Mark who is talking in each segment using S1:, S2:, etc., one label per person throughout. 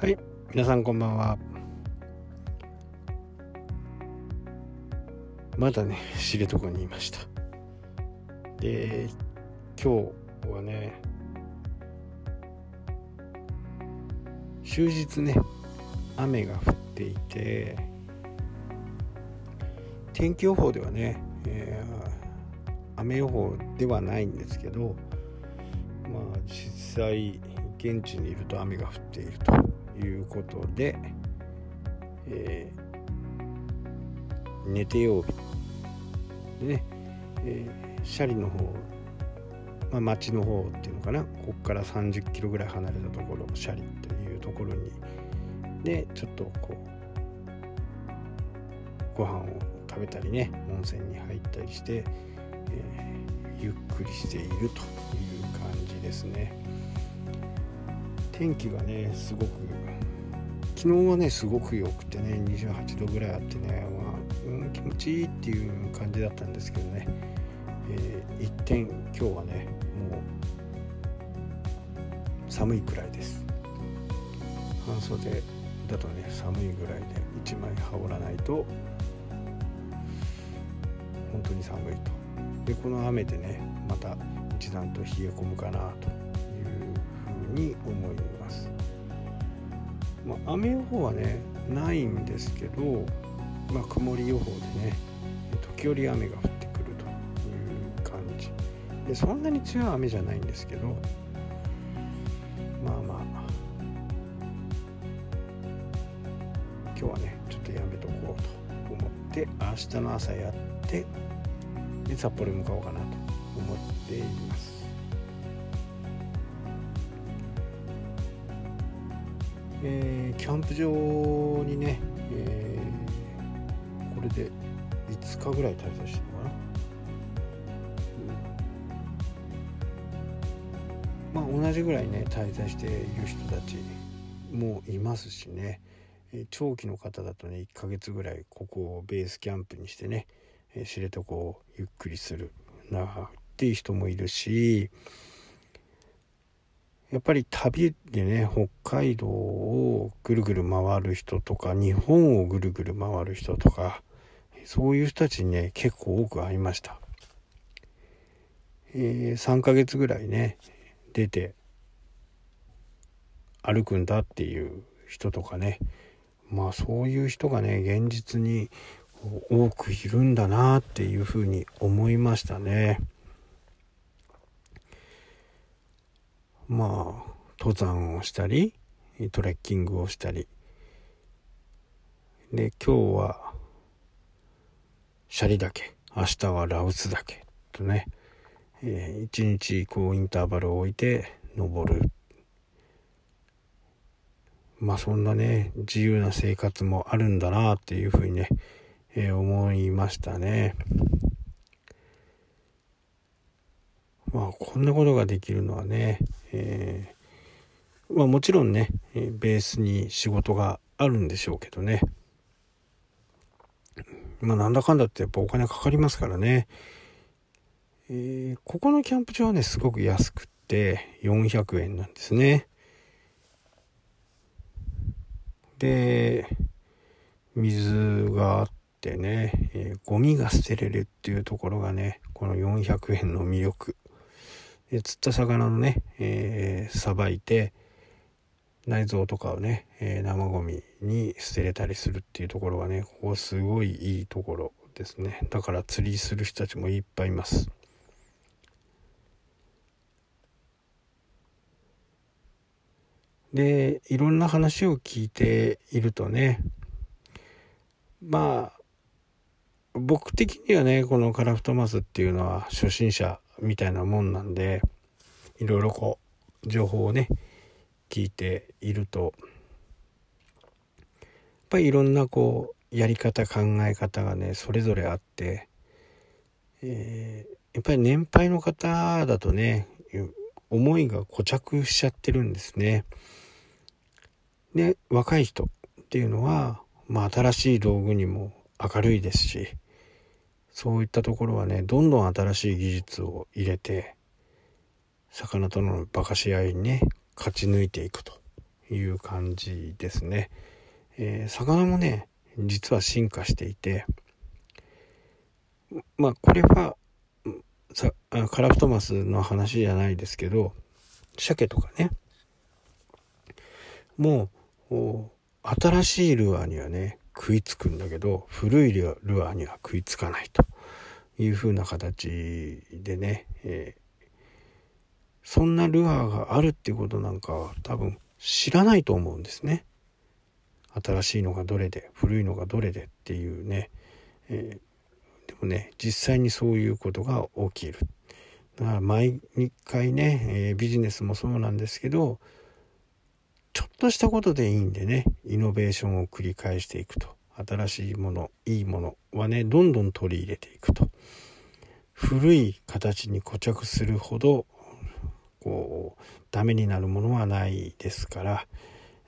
S1: はい。皆さんこんばんは。まだね知床にいました。で今日はね終日ね雨が降っていて天気予報ではね、えー、雨予報ではないんですけどまあ実際現地にいると雨が降っていると。ということで、えー、寝て曜日でね、えー、シャリの方、まあ、町の方っていうのかなここから30キロぐらい離れたところシャリというところにでちょっとこうご飯を食べたりね温泉に入ったりして、えー、ゆっくりしているという感じですね。天気がねすごく昨日はねすごく良くてね28度ぐらいあってね、まあうん、気持ちいいっていう感じだったんですけどね、えー、一転今日はねもう寒いくらいです。半袖だとね寒いぐらいで1枚羽織らないと本当に寒いと。でこの雨でねまた一段と冷え込むかなと。に思います。まあ、雨予報はねないんですけど、まあ、曇り予報でね時折雨が降ってくるという感じ。でそんなに強い雨じゃないんですけどまあまあ今日はねちょっとやめとこうと思って明日の朝やって札幌に向かおうかなと思っています。えー、キャンプ場にね、えー、これで5日ぐらい滞在してるのかな、うん、まあ同じぐらいね滞在している人たちもいますしね、え、長期の方だとね1ヶ月ぐらいここをベースキャンプにしてね、え、知床をゆっくりするなっていう人もいるしやっぱり旅でね北海道をぐるぐる回る人とか日本をぐるぐる回る人とかそういう人たちにね結構多く会いました、えー、3ヶ月ぐらいね出て歩くんだっていう人とかねまあそういう人がね現実に多くいるんだなっていうふうに思いましたね。まあ登山をしたりトレッキングをしたり。で今日はシャリ岳明日はラウス岳。とね、えー、一日こうインターバルを置いて登る。まあそんなね自由な生活もあるんだなっていうふうにね、えー、思いましたね。まあこんなことができるのはね、えー、まあもちろんね、ベースに仕事があるんでしょうけどね。まあなんだかんだってやっぱお金かかりますからね。えー、ここのキャンプ場はね、すごく安くって400円なんですね。で、水があってね、えー、ゴミが捨てれるっていうところがね、この400円の魅力。え釣った魚のね、えさばいて内臓とかをね、えー、生ゴミに捨てれたりするっていうところはねここすごいいいところですね。だから釣りする人たちもいっぱいいます。でいろんな話を聞いているとねまあ僕的にはねこのカラフトマスっていうのは初心者みたいなもんなんでいろいろこう情報をね聞いているとやっぱりいろんなこうやり方考え方がねそれぞれあって、えー、やっぱり年配の方だとね思いが固着しちゃってるんですね。で若い人っていうのは、まあ、新しい道具にも明るいですしそういったところはねどんどん新しい技術を入れて魚との化かし合いにね勝ち抜いていくという感じですね。えー、魚もね実は進化していてまあこれはさカラフトマスの話じゃないですけど鮭とかねもう新しいルアーにはね食いつくんだけど古いルアーには食いつかないという風な形でね、えー、そんなルアーがあるっていうことなんかは多分知らないと思うんですね。新しいのがどれで古いのがどれでっていうね、えー、でもね実際にそういうことが起きるだから毎回ね、えー、ビジネスもそうなんですけどちょっとしたことでいいんでねイノベーションを繰り返していくと。新しいものいいものはねどんどん取り入れていくと。古い形に固着するほどこうダメになるものはないですから、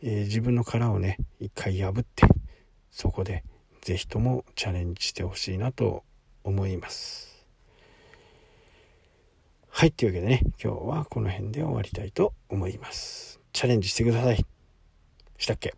S1: えー、自分の殻をね一回破ってそこで是非ともチャレンジしてほしいなと思います。はいというわけでね今日はこの辺で終わりたいと思います。チャレンジしてください。したっけ？